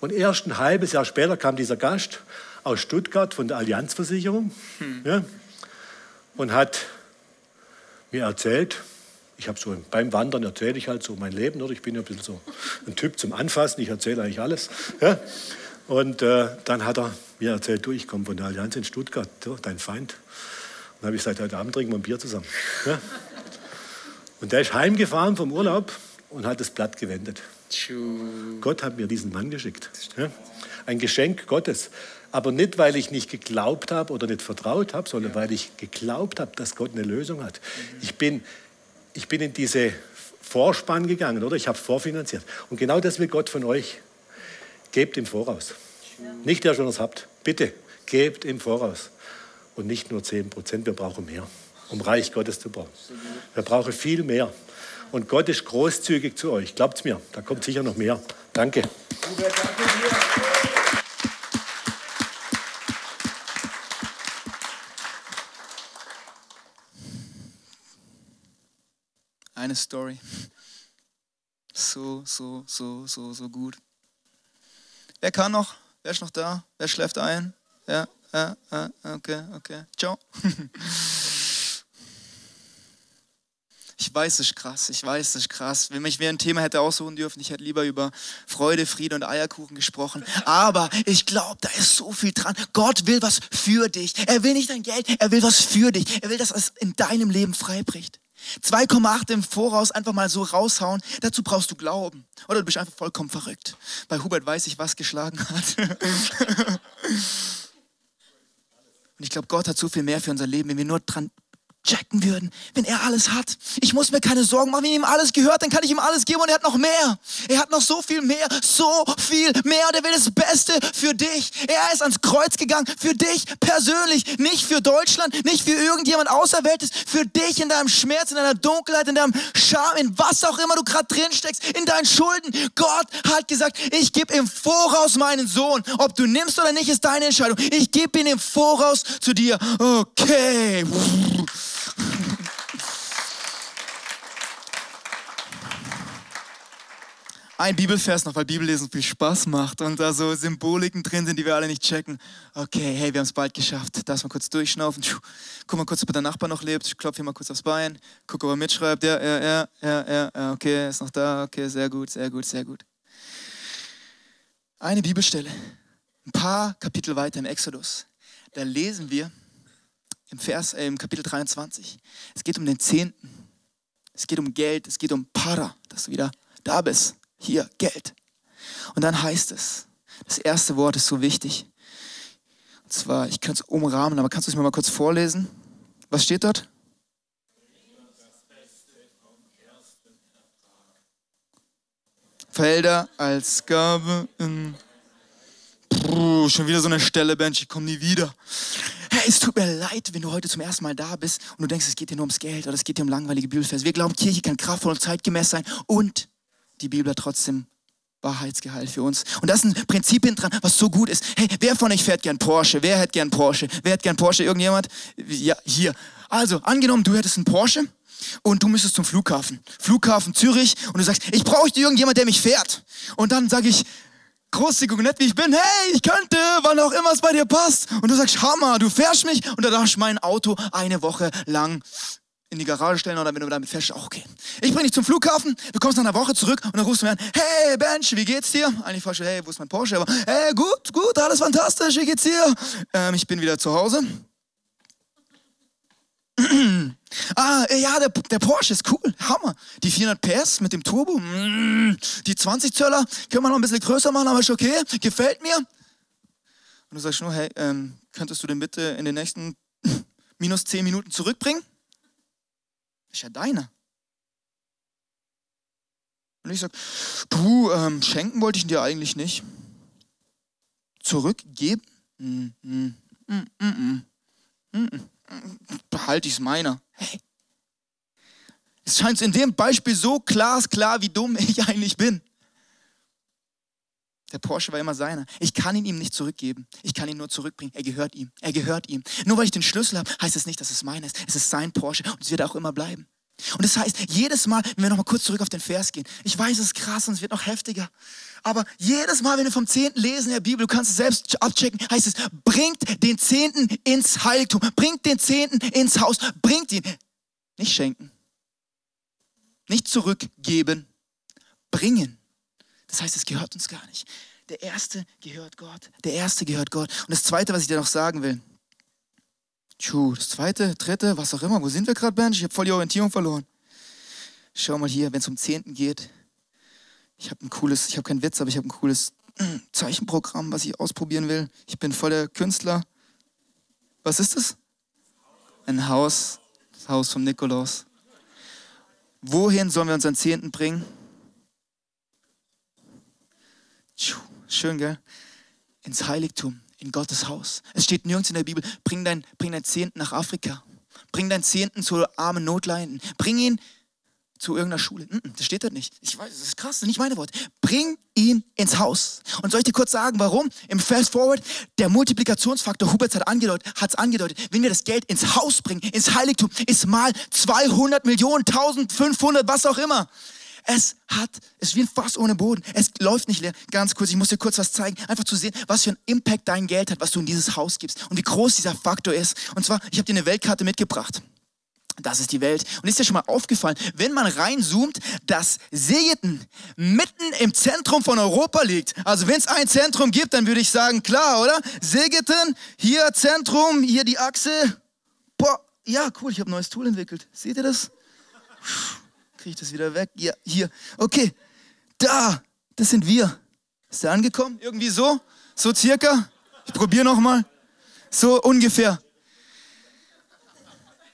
Und erst ein halbes Jahr später kam dieser Gast aus Stuttgart von der Allianzversicherung ja, und hat mir erzählt, Ich habe so beim Wandern erzähle ich halt so mein Leben, oder? Ich bin ja ein bisschen so ein Typ zum Anfassen, ich erzähle eigentlich alles. Ja? Und äh, dann hat er mir erzählt, du, ich komme von der Allianz in Stuttgart, du, dein Feind. Und habe ich gesagt, heute Abend trinken wir ein Bier zusammen. Ja? Und der ist heimgefahren vom Urlaub und hat das Blatt gewendet. Gott hat mir diesen Mann geschickt. Ja? Ein Geschenk Gottes. Aber nicht, weil ich nicht geglaubt habe oder nicht vertraut habe, sondern weil ich geglaubt habe, dass Gott eine Lösung hat. Ich bin, ich bin in diese Vorspann gegangen, oder? Ich habe vorfinanziert. Und genau das will Gott von euch. Gebt im Voraus. Nicht der schon was habt. Bitte, gebt im Voraus. Und nicht nur 10 Prozent, wir brauchen mehr, um Reich Gottes zu bauen. Wir brauchen viel mehr. Und Gott ist großzügig zu euch. Glaubt's mir, da kommt sicher noch mehr. Danke. Eine Story. So, so, so, so, so gut. Wer kann noch? Wer ist noch da? Wer schläft ein? Ja, ja, ja, okay, okay. Ciao. Ich weiß, es ist krass. Ich weiß, es ist krass. Wenn ich mir ein Thema hätte aussuchen dürfen, ich hätte lieber über Freude, Friede und Eierkuchen gesprochen. Aber ich glaube, da ist so viel dran. Gott will was für dich. Er will nicht dein Geld, er will was für dich. Er will, dass es in deinem Leben freibricht. 2,8 im Voraus einfach mal so raushauen, dazu brauchst du Glauben. Oder du bist einfach vollkommen verrückt. Bei Hubert weiß ich, was geschlagen hat. Und ich glaube, Gott hat so viel mehr für unser Leben, wenn wir nur dran checken würden, wenn er alles hat. Ich muss mir keine Sorgen machen, wenn ihm alles gehört, dann kann ich ihm alles geben und er hat noch mehr. Er hat noch so viel mehr, so viel mehr und er will das Beste für dich. Er ist ans Kreuz gegangen für dich persönlich, nicht für Deutschland, nicht für irgendjemand Außerweltes, für dich in deinem Schmerz, in deiner Dunkelheit, in deinem Scham, in was auch immer du gerade drin steckst, in deinen Schulden. Gott hat gesagt, ich gebe im Voraus meinen Sohn. Ob du nimmst oder nicht, ist deine Entscheidung. Ich gebe ihn im Voraus zu dir. Okay. Ein Bibelvers noch, weil Bibellesen viel Spaß macht und da so Symboliken drin sind, die wir alle nicht checken. Okay, hey, wir haben es bald geschafft. Darf mal kurz durchschnaufen. Guck mal kurz, ob der Nachbar noch lebt. Ich klopfe hier mal kurz aufs Bein. Guck, ob er mitschreibt. Ja, ja, ja, ja, ja. Okay, ist noch da. Okay, sehr gut, sehr gut, sehr gut. Eine Bibelstelle. Ein paar Kapitel weiter im Exodus. Da lesen wir, im, Vers, äh, im Kapitel 23. Es geht um den Zehnten. Es geht um Geld. Es geht um Para, dass du wieder da bist. Hier, Geld. Und dann heißt es, das erste Wort ist so wichtig. Und zwar, ich könnte es umrahmen, aber kannst du es mir mal kurz vorlesen? Was steht dort? Felder als Gabe in. Puh, schon wieder so eine Stelle, Bench, ich komme nie wieder hey, es tut mir leid, wenn du heute zum ersten Mal da bist und du denkst, es geht dir nur ums Geld oder es geht dir um langweilige Bibelfers. Wir glauben, Kirche kann kraftvoll und zeitgemäß sein und die Bibel hat trotzdem Wahrheitsgehalt für uns. Und das sind Prinzipien dran, was so gut ist. Hey, wer von euch fährt gern Porsche? Wer hätte gern Porsche? Wer hätte gern Porsche? Irgendjemand? Ja, hier. Also, angenommen, du hättest einen Porsche und du müsstest zum Flughafen. Flughafen Zürich und du sagst, ich brauche irgendjemand, der mich fährt. Und dann sage ich, großzügig nett wie ich bin, hey, ich könnte, wann auch immer es bei dir passt. Und du sagst, Hammer, du fährst mich und dann darfst du mein Auto eine Woche lang in die Garage stellen oder wenn du damit fährst, okay. Ich bring dich zum Flughafen, du kommst nach einer Woche zurück und dann rufst du mir an, hey Bench, wie geht's dir? Eigentlich fragst du, hey, wo ist mein Porsche? Aber, hey, gut, gut, alles fantastisch, wie geht's dir? Ähm, ich bin wieder zu Hause. ah, ja, der, der, Porsche ist cool, Hammer. Die 400 PS mit dem Turbo, mm, die 20 Zöller können wir noch ein bisschen größer machen, aber ist okay, gefällt mir. Und du sagst nur, hey, ähm, könntest du den bitte in den nächsten minus 10 Minuten zurückbringen? Ist ja deiner. Und ich sag, puh, ähm, schenken wollte ich dir eigentlich nicht. Zurückgeben? Mm, mm, mm, mm, mm, mm. Behalte ich es meiner. Hey. Es scheint in dem Beispiel so glasklar, wie dumm ich eigentlich bin. Der Porsche war immer seiner. Ich kann ihn ihm nicht zurückgeben. Ich kann ihn nur zurückbringen. Er gehört ihm. Er gehört ihm. Nur weil ich den Schlüssel habe, heißt es nicht, dass es meiner ist. Es ist sein Porsche und es wird auch immer bleiben. Und das heißt, jedes Mal, wenn wir nochmal kurz zurück auf den Vers gehen, ich weiß, es ist krass und es wird noch heftiger, aber jedes Mal, wenn wir vom Zehnten lesen in der Bibel, du kannst es selbst abchecken, heißt es, bringt den Zehnten ins Heiligtum, bringt den Zehnten ins Haus, bringt ihn. Nicht schenken. Nicht zurückgeben, bringen. Das heißt, es gehört uns gar nicht. Der erste gehört Gott. Der erste gehört Gott. Und das zweite, was ich dir noch sagen will. Tschuh, das zweite, dritte, was auch immer. Wo sind wir gerade, Mensch? Ich habe voll die Orientierung verloren. Schau mal hier, wenn es um Zehnten geht. Ich habe ein cooles, ich habe keinen Witz, aber ich habe ein cooles Zeichenprogramm, was ich ausprobieren will. Ich bin voll der Künstler. Was ist das? Ein Haus, das Haus vom Nikolaus. Wohin sollen wir unseren Zehnten bringen? Schön, gell? Ins Heiligtum, in Gottes Haus. Es steht nirgends in der Bibel, bring dein, bring dein Zehnten nach Afrika. Bring deinen Zehnten zu armen Notleidenden. Bring ihn zu irgendeiner Schule. Das steht da nicht. Ich weiß, das ist krass, das ist nicht meine Worte. Bring ihn ins Haus. Und soll ich dir kurz sagen, warum? Im Fast Forward, der Multiplikationsfaktor, Hubert hat angedeutet, angedeutet, wenn wir das Geld ins Haus bringen, ins Heiligtum, ist mal 200 Millionen, 1500, was auch immer. Es hat, es ist wie ein Fass ohne Boden. Es läuft nicht leer. Ganz kurz, ich muss dir kurz was zeigen. Einfach zu sehen, was für einen Impact dein Geld hat, was du in dieses Haus gibst und wie groß dieser Faktor ist. Und zwar, ich habe dir eine Weltkarte mitgebracht. Das ist die Welt. Und ist dir schon mal aufgefallen, wenn man reinzoomt, dass Segeten mitten im Zentrum von Europa liegt. Also wenn es ein Zentrum gibt, dann würde ich sagen, klar, oder? Segeten, hier Zentrum, hier die Achse. Boah, ja, cool, ich habe ein neues Tool entwickelt. Seht ihr das? Kriege ich das wieder weg? Ja, hier. Okay, da, das sind wir. Ist der angekommen? Irgendwie so? So circa? Ich probiere nochmal. So ungefähr.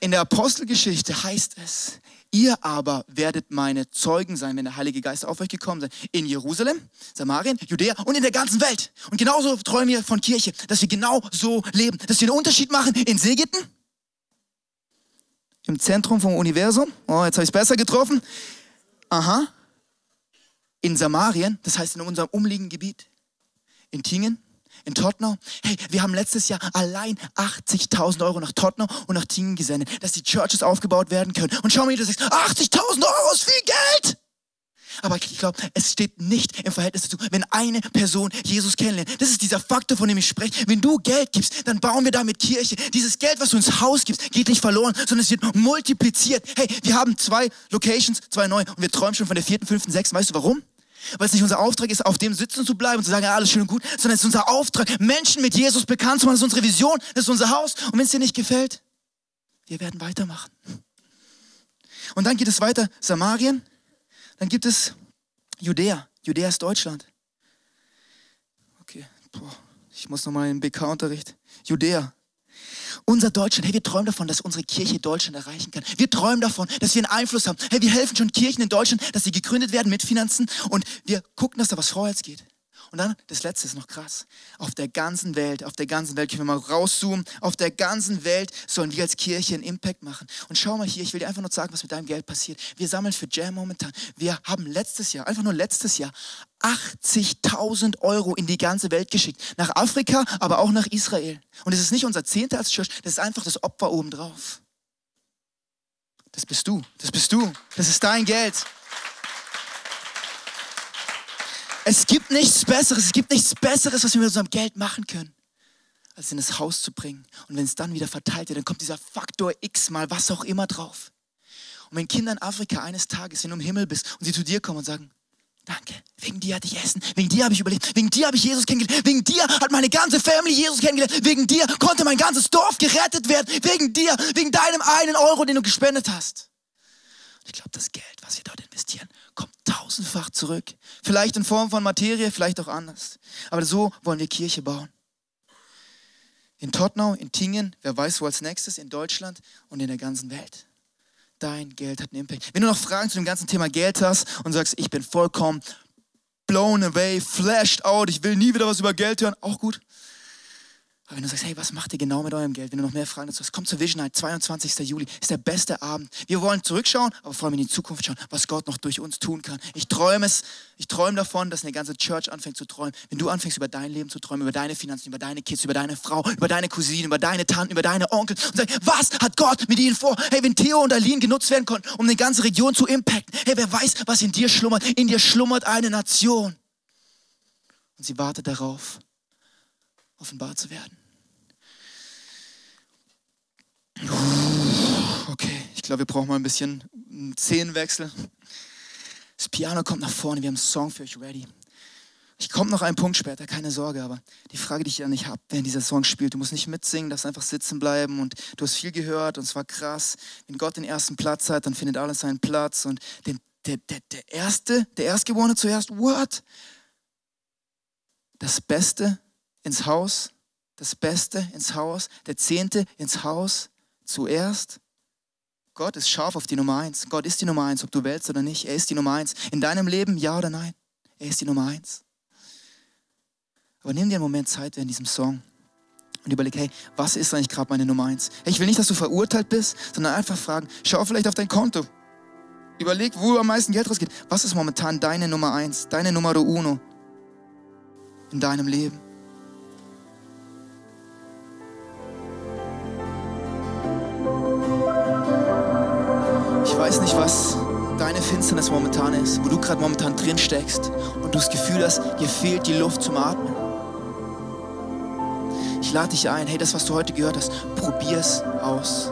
In der Apostelgeschichte heißt es, ihr aber werdet meine Zeugen sein, wenn der Heilige Geist auf euch gekommen ist, in Jerusalem, Samarien, Judäa und in der ganzen Welt. Und genauso träumen wir von Kirche, dass wir genau so leben, dass wir einen Unterschied machen in Segeten, im Zentrum vom Universum. Oh, jetzt habe ich es besser getroffen. Aha. In Samarien, das heißt in unserem umliegenden Gebiet. In Tingen, in Tottenau. Hey, wir haben letztes Jahr allein 80.000 Euro nach Tottenau und nach Tingen gesendet, dass die Churches aufgebaut werden können. Und schau mal, du sagst, 80.000 Euro ist viel Geld! Aber ich glaube, es steht nicht im Verhältnis dazu, wenn eine Person Jesus kennenlernt. Das ist dieser Faktor, von dem ich spreche. Wenn du Geld gibst, dann bauen wir damit Kirche. Dieses Geld, was du ins Haus gibst, geht nicht verloren, sondern es wird multipliziert. Hey, wir haben zwei Locations, zwei neue und wir träumen schon von der vierten, fünften, sechsten. Weißt du warum? Weil es nicht unser Auftrag ist, auf dem sitzen zu bleiben und zu sagen, ja, alles schön und gut, sondern es ist unser Auftrag, Menschen mit Jesus bekannt zu machen. Das ist unsere Vision, das ist unser Haus. Und wenn es dir nicht gefällt, wir werden weitermachen. Und dann geht es weiter, Samarien. Dann gibt es Judäa. Judäa ist Deutschland. Okay, boah, ich muss nochmal in den BK-Unterricht. Judäa. Unser Deutschland, hey, wir träumen davon, dass unsere Kirche Deutschland erreichen kann. Wir träumen davon, dass wir einen Einfluss haben. Hey, wir helfen schon Kirchen in Deutschland, dass sie gegründet werden mit Finanzen und wir gucken, dass da was vorwärts geht. Und dann, das letzte ist noch krass. Auf der ganzen Welt, auf der ganzen Welt, können wir mal rauszoomen, auf der ganzen Welt sollen wir als Kirche einen Impact machen. Und schau mal hier, ich will dir einfach nur sagen, was mit deinem Geld passiert. Wir sammeln für Jam momentan. Wir haben letztes Jahr, einfach nur letztes Jahr, 80.000 Euro in die ganze Welt geschickt. Nach Afrika, aber auch nach Israel. Und das ist nicht unser Zehnter als Church, das ist einfach das Opfer obendrauf. Das bist du, das bist du, das ist dein Geld. Es gibt nichts Besseres, es gibt nichts Besseres, was wir mit unserem Geld machen können, als in das Haus zu bringen. Und wenn es dann wieder verteilt wird, dann kommt dieser Faktor X mal was auch immer drauf. Und wenn Kinder in Afrika eines Tages, wenn du im Himmel bist und sie zu dir kommen und sagen, Danke. Wegen dir hatte ich Essen. Wegen dir habe ich überlebt. Wegen dir habe ich Jesus kennengelernt. Wegen dir hat meine ganze Family Jesus kennengelernt. Wegen dir konnte mein ganzes Dorf gerettet werden. Wegen dir, wegen deinem einen Euro, den du gespendet hast. Ich glaube, das Geld, was wir dort investieren, kommt tausendfach zurück. Vielleicht in Form von Materie, vielleicht auch anders. Aber so wollen wir Kirche bauen. In Tottenau, in Tingen, wer weiß wo als nächstes, in Deutschland und in der ganzen Welt. Dein Geld hat einen Impact. Wenn du noch Fragen zu dem ganzen Thema Geld hast und sagst, ich bin vollkommen blown away, flashed out, ich will nie wieder was über Geld hören, auch gut. Aber wenn du sagst, hey, was macht ihr genau mit eurem Geld? Wenn du noch mehr Fragen dazu hast, kommt zur Vision Night, 22. Juli, ist der beste Abend. Wir wollen zurückschauen, aber vor allem in die Zukunft schauen, was Gott noch durch uns tun kann. Ich träume es, ich träume davon, dass eine ganze Church anfängt zu träumen. Wenn du anfängst, über dein Leben zu träumen, über deine Finanzen, über deine Kids, über deine Frau, über deine Cousine, über deine Tanten, über deine Onkel und sagst, was hat Gott mit ihnen vor? Hey, wenn Theo und Aline genutzt werden konnten, um eine ganze Region zu impacten, hey, wer weiß, was in dir schlummert? In dir schlummert eine Nation. Und sie wartet darauf, offenbar zu werden. Okay, ich glaube, wir brauchen mal ein bisschen einen Szenenwechsel. Das Piano kommt nach vorne, wir haben einen Song für euch ready. Ich komme noch einen Punkt später, keine Sorge, aber die Frage, die ich ja nicht habe, während dieser Song spielt, du musst nicht mitsingen, darfst einfach sitzen bleiben und du hast viel gehört und es war krass. Wenn Gott den ersten Platz hat, dann findet alles seinen Platz und den, der, der, der Erste, der Erstgeborene zuerst, what? Das Beste ins Haus, das Beste ins Haus, der Zehnte ins Haus zuerst. Gott ist scharf auf die Nummer eins. Gott ist die Nummer eins, ob du willst oder nicht. Er ist die Nummer eins. In deinem Leben, ja oder nein? Er ist die Nummer eins. Aber nimm dir einen Moment Zeit während diesem Song und überleg, hey, was ist eigentlich gerade meine Nummer eins? Hey, ich will nicht, dass du verurteilt bist, sondern einfach fragen, schau vielleicht auf dein Konto. Überleg, wo am meisten Geld rausgeht. Was ist momentan deine Nummer eins, deine Numero uno in deinem Leben? Ich weiß nicht, was deine Finsternis momentan ist, wo du gerade momentan drin steckst und du das Gefühl hast, dir fehlt die Luft zum Atmen. Ich lade dich ein, hey, das, was du heute gehört hast, probier es aus.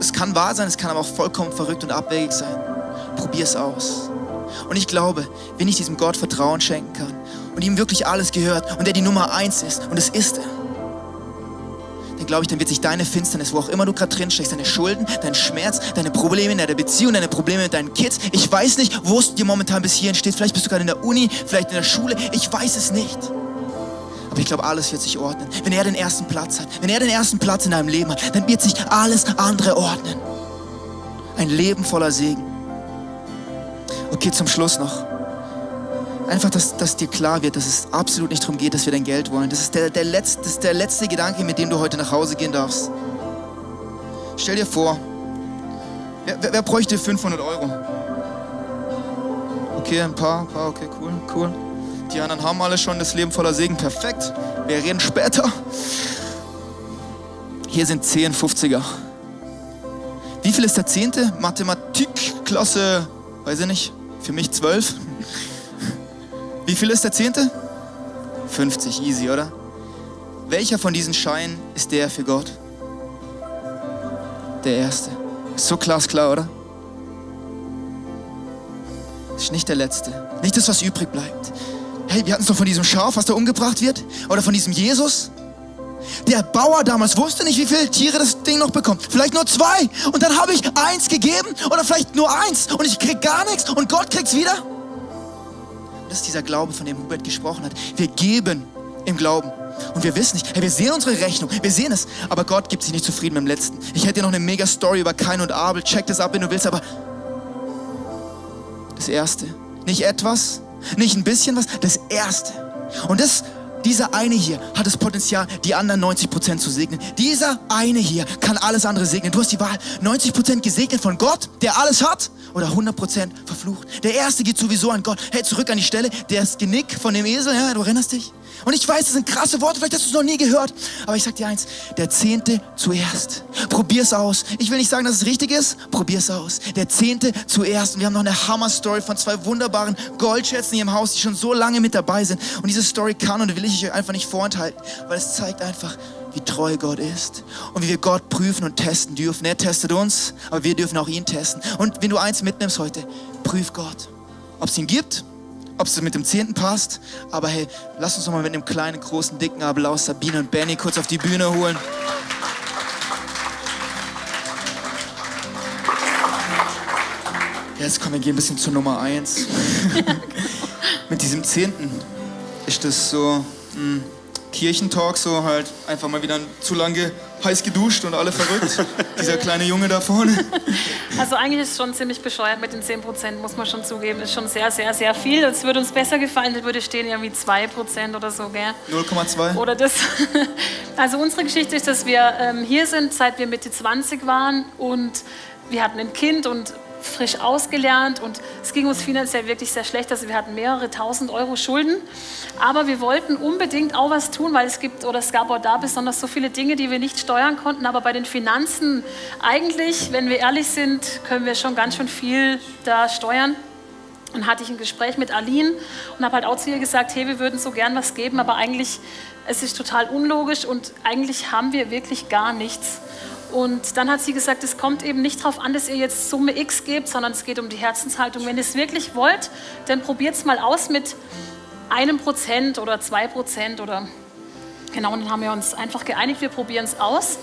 Es kann wahr sein, es kann aber auch vollkommen verrückt und abwegig sein. Probier es aus. Und ich glaube, wenn ich diesem Gott Vertrauen schenken kann und ihm wirklich alles gehört und er die Nummer eins ist, und es ist er, glaube ich, dann wird sich deine Finsternis, wo auch immer du gerade drin steckst, deine Schulden, dein Schmerz, deine Probleme in deiner Beziehung, deine Probleme mit deinen Kids, ich weiß nicht, wo es dir momentan bis hierhin steht. Vielleicht bist du gerade in der Uni, vielleicht in der Schule, ich weiß es nicht. Aber ich glaube, alles wird sich ordnen. Wenn er den ersten Platz hat, wenn er den ersten Platz in deinem Leben hat, dann wird sich alles andere ordnen. Ein Leben voller Segen. Okay, zum Schluss noch. Einfach, dass, dass dir klar wird, dass es absolut nicht darum geht, dass wir dein Geld wollen. Das ist der, der, letzte, das ist der letzte Gedanke, mit dem du heute nach Hause gehen darfst. Stell dir vor, wer, wer, wer bräuchte 500 Euro? Okay, ein paar, ein paar, okay, cool, cool. Die anderen haben alle schon das Leben voller Segen. Perfekt. Wir reden später. Hier sind 10 50er. Wie viel ist der zehnte? Mathematik, Klasse, weiß ich nicht, für mich 12. Wie viel ist der zehnte? 50, easy, oder? Welcher von diesen Scheinen ist der für Gott? Der erste. Ist so glasklar, oder? Ist nicht der letzte. Nicht das, was übrig bleibt hey, wir hatten es doch von diesem Schaf, was da umgebracht wird, oder von diesem Jesus. Der Bauer damals wusste nicht, wie viele Tiere das Ding noch bekommt. Vielleicht nur zwei. Und dann habe ich eins gegeben oder vielleicht nur eins und ich krieg gar nichts und Gott kriegt's wieder. Das ist dieser Glaube, von dem Hubert gesprochen hat. Wir geben im Glauben. Und wir wissen nicht, hey, wir sehen unsere Rechnung, wir sehen es, aber Gott gibt sich nicht zufrieden mit dem Letzten. Ich hätte dir noch eine mega Story über Kain und Abel, check das ab, wenn du willst, aber das Erste, nicht etwas, nicht ein bisschen was, das Erste. Und das, dieser eine hier hat das Potenzial, die anderen 90% zu segnen. Dieser eine hier kann alles andere segnen. Du hast die Wahl, 90% gesegnet von Gott, der alles hat, oder 100% verflucht. Der erste geht sowieso an Gott. Hey, zurück an die Stelle, der ist Genick von dem Esel, ja, du erinnerst dich? Und ich weiß, das sind krasse Worte, vielleicht hast du es noch nie gehört. Aber ich sag dir eins, der Zehnte zuerst. Probier's aus. Ich will nicht sagen, dass es richtig ist, probier's aus. Der Zehnte zuerst. Und wir haben noch eine Hammer-Story von zwei wunderbaren Goldschätzen hier im Haus, die schon so lange mit dabei sind. Und diese Story kann und will ich euch einfach nicht vorenthalten, weil es zeigt einfach, wie treu Gott ist und wie wir Gott prüfen und testen dürfen. Er testet uns, aber wir dürfen auch ihn testen. Und wenn du eins mitnimmst heute, prüf Gott, ob es ihn gibt ob es mit dem Zehnten passt. Aber hey, lass uns noch mal mit dem kleinen, großen, dicken Applaus Sabine und Benny kurz auf die Bühne holen. Jetzt kommen wir gehen ein bisschen zur Nummer eins. mit diesem Zehnten ist das so. Mh, hm, Kirchentalk, so halt einfach mal wieder zu lange heiß geduscht und alle verrückt. Dieser kleine Junge da vorne. Also eigentlich ist es schon ziemlich bescheuert mit den 10 Prozent, muss man schon zugeben. Ist schon sehr, sehr, sehr viel. Es würde uns besser gefallen, da würde stehen irgendwie 2 Prozent oder so, gell? 0,2? Oder das. Also unsere Geschichte ist, dass wir ähm, hier sind, seit wir Mitte 20 waren und wir hatten ein Kind und frisch ausgelernt und es ging uns finanziell wirklich sehr schlecht. Also wir hatten mehrere tausend Euro Schulden, aber wir wollten unbedingt auch was tun, weil es gibt oder es gab auch da besonders so viele Dinge, die wir nicht steuern konnten. Aber bei den Finanzen eigentlich, wenn wir ehrlich sind, können wir schon ganz schön viel da steuern. Und hatte ich ein Gespräch mit Aline und habe halt auch zu ihr gesagt, hey, wir würden so gern was geben, aber eigentlich es ist total unlogisch und eigentlich haben wir wirklich gar nichts. Und dann hat sie gesagt, es kommt eben nicht darauf an, dass ihr jetzt Summe X gebt, sondern es geht um die Herzenshaltung. Wenn ihr es wirklich wollt, dann probiert es mal aus mit einem Prozent oder zwei Prozent oder genau. Und dann haben wir uns einfach geeinigt, wir probieren es aus.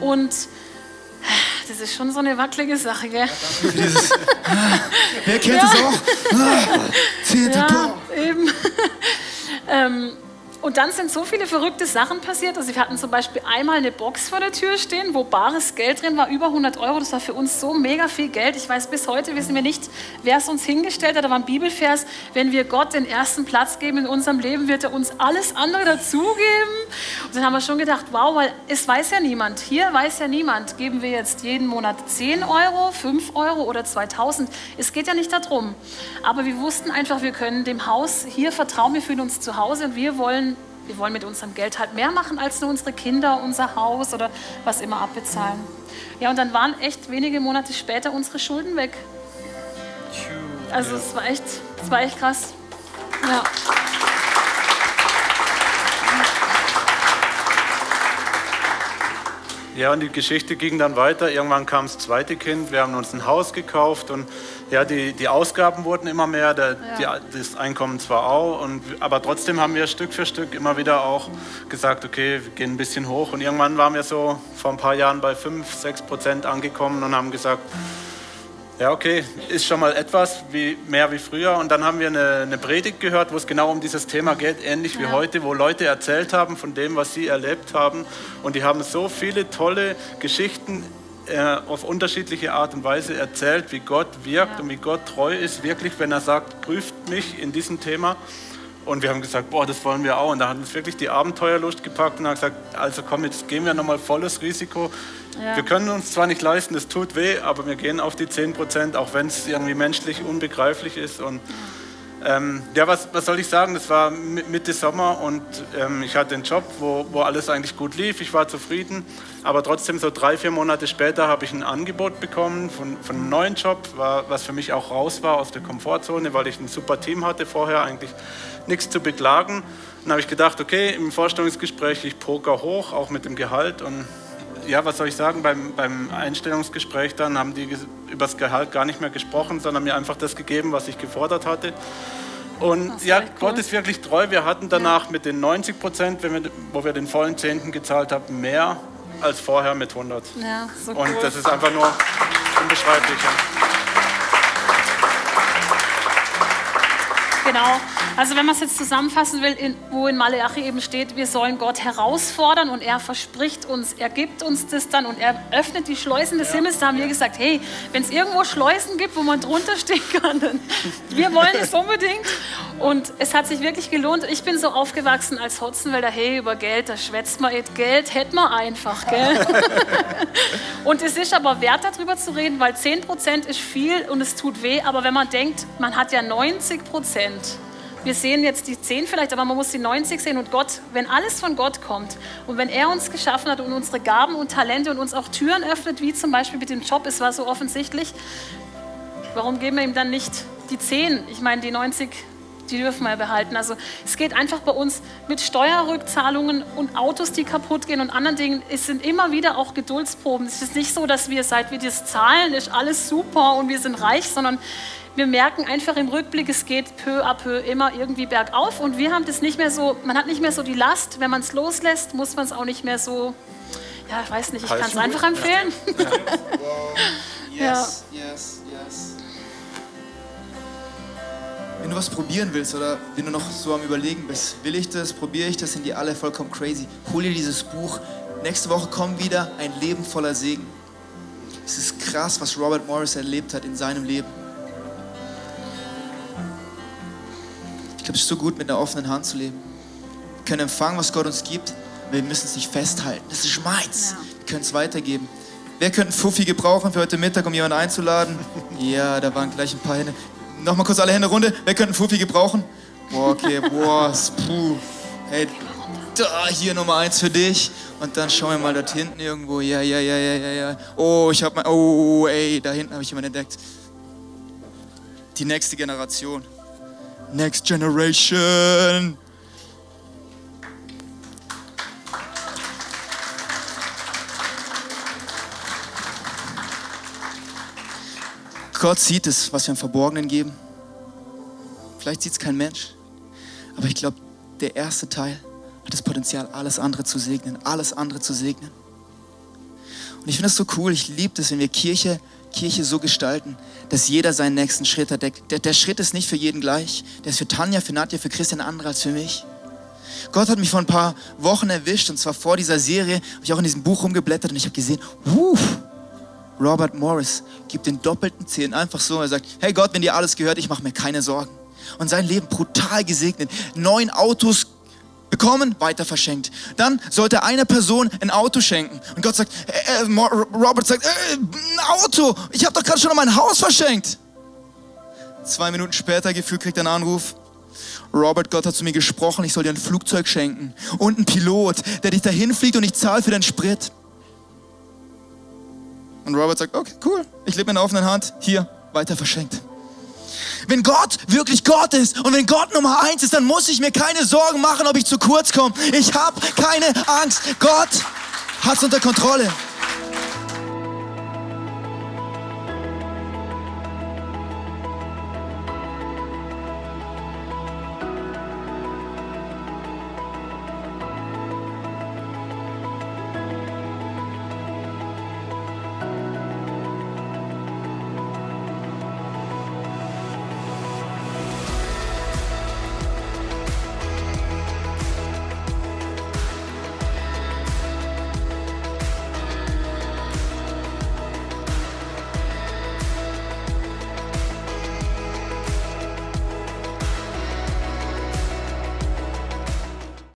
Und das ist schon so eine wackelige Sache, gell? Dieses, wer kennt es auch? Ah, zehnter ja, eben. ähm, und dann sind so viele verrückte Sachen passiert. Also wir hatten zum Beispiel einmal eine Box vor der Tür stehen, wo bares Geld drin war, über 100 Euro. Das war für uns so mega viel Geld. Ich weiß bis heute, wissen wir nicht, wer es uns hingestellt hat. Da war ein Bibelvers, wenn wir Gott den ersten Platz geben in unserem Leben, wird er uns alles andere dazugeben. Und dann haben wir schon gedacht, wow, weil es weiß ja niemand. Hier weiß ja niemand, geben wir jetzt jeden Monat 10 Euro, 5 Euro oder 2000. Es geht ja nicht darum. Aber wir wussten einfach, wir können dem Haus hier vertrauen, wir fühlen uns zu Hause und wir wollen wir wollen mit unserem Geld halt mehr machen als nur unsere Kinder, unser Haus oder was immer abbezahlen. Ja, und dann waren echt wenige Monate später unsere Schulden weg. Also es war echt, es war echt krass. Ja. Ja, und die Geschichte ging dann weiter. Irgendwann kam das zweite Kind. Wir haben uns ein Haus gekauft und ja, die, die Ausgaben wurden immer mehr, der, ja. die, das Einkommen zwar auch, und, aber trotzdem haben wir Stück für Stück immer wieder auch gesagt, okay, wir gehen ein bisschen hoch. Und irgendwann waren wir so vor ein paar Jahren bei 5, 6 Prozent angekommen und haben gesagt, ja, okay, ist schon mal etwas wie, mehr wie früher. Und dann haben wir eine, eine Predigt gehört, wo es genau um dieses Thema geht, ähnlich ja. wie heute, wo Leute erzählt haben von dem, was sie erlebt haben. Und die haben so viele tolle Geschichten äh, auf unterschiedliche Art und Weise erzählt, wie Gott wirkt ja. und wie Gott treu ist, wirklich, wenn er sagt, prüft mich in diesem Thema. Und wir haben gesagt, boah, das wollen wir auch. Und da hat uns wirklich die Abenteuerlust gepackt und haben gesagt, also komm, jetzt gehen wir nochmal volles Risiko. Ja. Wir können uns zwar nicht leisten, es tut weh, aber wir gehen auf die 10 Prozent, auch wenn es irgendwie menschlich unbegreiflich ist. Und ähm, ja, was, was soll ich sagen? Das war Mitte Sommer und ähm, ich hatte einen Job, wo, wo alles eigentlich gut lief. Ich war zufrieden, aber trotzdem so drei, vier Monate später habe ich ein Angebot bekommen von, von einem neuen Job, war, was für mich auch raus war aus der Komfortzone, weil ich ein super Team hatte vorher, eigentlich nichts zu beklagen. Dann habe ich gedacht, okay, im Vorstellungsgespräch, ich poker hoch, auch mit dem Gehalt und ja, was soll ich sagen, beim, beim Einstellungsgespräch dann haben die über das Gehalt gar nicht mehr gesprochen, sondern mir einfach das gegeben, was ich gefordert hatte. Und ja, Gott ist wirklich treu. Wir hatten danach ja. mit den 90 Prozent, wo wir den vollen Zehnten gezahlt haben, mehr als vorher mit 100. Ja, so Und das ist einfach nur unbeschreiblich. Genau. Also wenn man es jetzt zusammenfassen will, in, wo in Maleachi eben steht, wir sollen Gott herausfordern und er verspricht uns, er gibt uns das dann und er öffnet die Schleusen des ja. Himmels. Da haben wir gesagt, hey, wenn es irgendwo Schleusen gibt, wo man drunter stehen kann, dann wir wollen es unbedingt. Und es hat sich wirklich gelohnt. Ich bin so aufgewachsen als Hotzenwälder, hey, über Geld, da schwätzt man et Geld, hätte man einfach, gell? und es ist aber wert, darüber zu reden, weil 10% ist viel und es tut weh, aber wenn man denkt, man hat ja 90 wir sehen jetzt die 10 vielleicht, aber man muss die 90 sehen und Gott, wenn alles von Gott kommt und wenn er uns geschaffen hat und unsere Gaben und Talente und uns auch Türen öffnet, wie zum Beispiel mit dem Job, es war so offensichtlich, warum geben wir ihm dann nicht die 10? Ich meine, die 90 die dürfen wir behalten. Also es geht einfach bei uns mit Steuerrückzahlungen und Autos, die kaputt gehen und anderen Dingen. Es sind immer wieder auch Geduldsproben. Es ist nicht so, dass wir, seit wir das zahlen, ist alles super und wir sind reich, sondern wir merken einfach im Rückblick, es geht peu à peu immer irgendwie bergauf und wir haben das nicht mehr so, man hat nicht mehr so die Last, wenn man es loslässt, muss man es auch nicht mehr so, ja, ich weiß nicht, ich kann es einfach empfehlen. Ja. yes, yes, yes. Wenn du was probieren willst oder wenn du noch so am Überlegen bist, will ich das, probiere ich das, sind die alle vollkommen crazy. Hol dir dieses Buch. Nächste Woche kommt wieder ein Leben voller Segen. Es ist krass, was Robert Morris erlebt hat in seinem Leben. Es ist so gut, mit einer offenen Hand zu leben. Wir können empfangen, was Gott uns gibt, aber wir müssen es nicht festhalten. Das ist meins. Wir können es weitergeben. Wer könnte einen Fuffi gebrauchen für heute Mittag, um jemanden einzuladen? Ja, da waren gleich ein paar Hände. Nochmal kurz alle Hände runter. Wer könnte einen Fuffi gebrauchen? Boah, okay, boah, puh. Hey, da, hier Nummer eins für dich. Und dann schauen wir mal dort hinten irgendwo. Ja, ja, ja, ja, ja, ja. Oh, ich hab mal, oh, ey, da hinten habe ich jemanden entdeckt. Die nächste Generation. Next Generation. Gott sieht es, was wir im Verborgenen geben. Vielleicht sieht es kein Mensch, aber ich glaube, der erste Teil hat das Potenzial, alles andere zu segnen, alles andere zu segnen. Und ich finde das so cool, ich liebe das, wenn wir Kirche Kirche so gestalten, dass jeder seinen nächsten Schritt hat. Der, der, der Schritt ist nicht für jeden gleich. Der ist für Tanja, für Nadja, für Christian anderer als für mich. Gott hat mich vor ein paar Wochen erwischt und zwar vor dieser Serie, habe ich auch in diesem Buch rumgeblättert und ich habe gesehen, wuh, Robert Morris gibt den doppelten Zehn einfach so. Er sagt, hey Gott, wenn dir alles gehört, ich mache mir keine Sorgen. Und sein Leben brutal gesegnet. Neun Autos bekommen, weiter verschenkt. Dann sollte eine Person ein Auto schenken. Und Gott sagt, äh, äh Robert sagt, äh, ein Auto, ich habe doch gerade schon mein Haus verschenkt. Zwei Minuten später gefühlt kriegt er einen Anruf. Robert, Gott hat zu mir gesprochen, ich soll dir ein Flugzeug schenken und einen Pilot, der dich dahin fliegt und ich zahle für deinen Sprit. Und Robert sagt, okay, cool, ich lebe mit einer offenen Hand, hier, weiter verschenkt. Wenn Gott wirklich Gott ist und wenn Gott Nummer eins ist, dann muss ich mir keine Sorgen machen, ob ich zu kurz komme. Ich habe keine Angst. Gott hat es unter Kontrolle.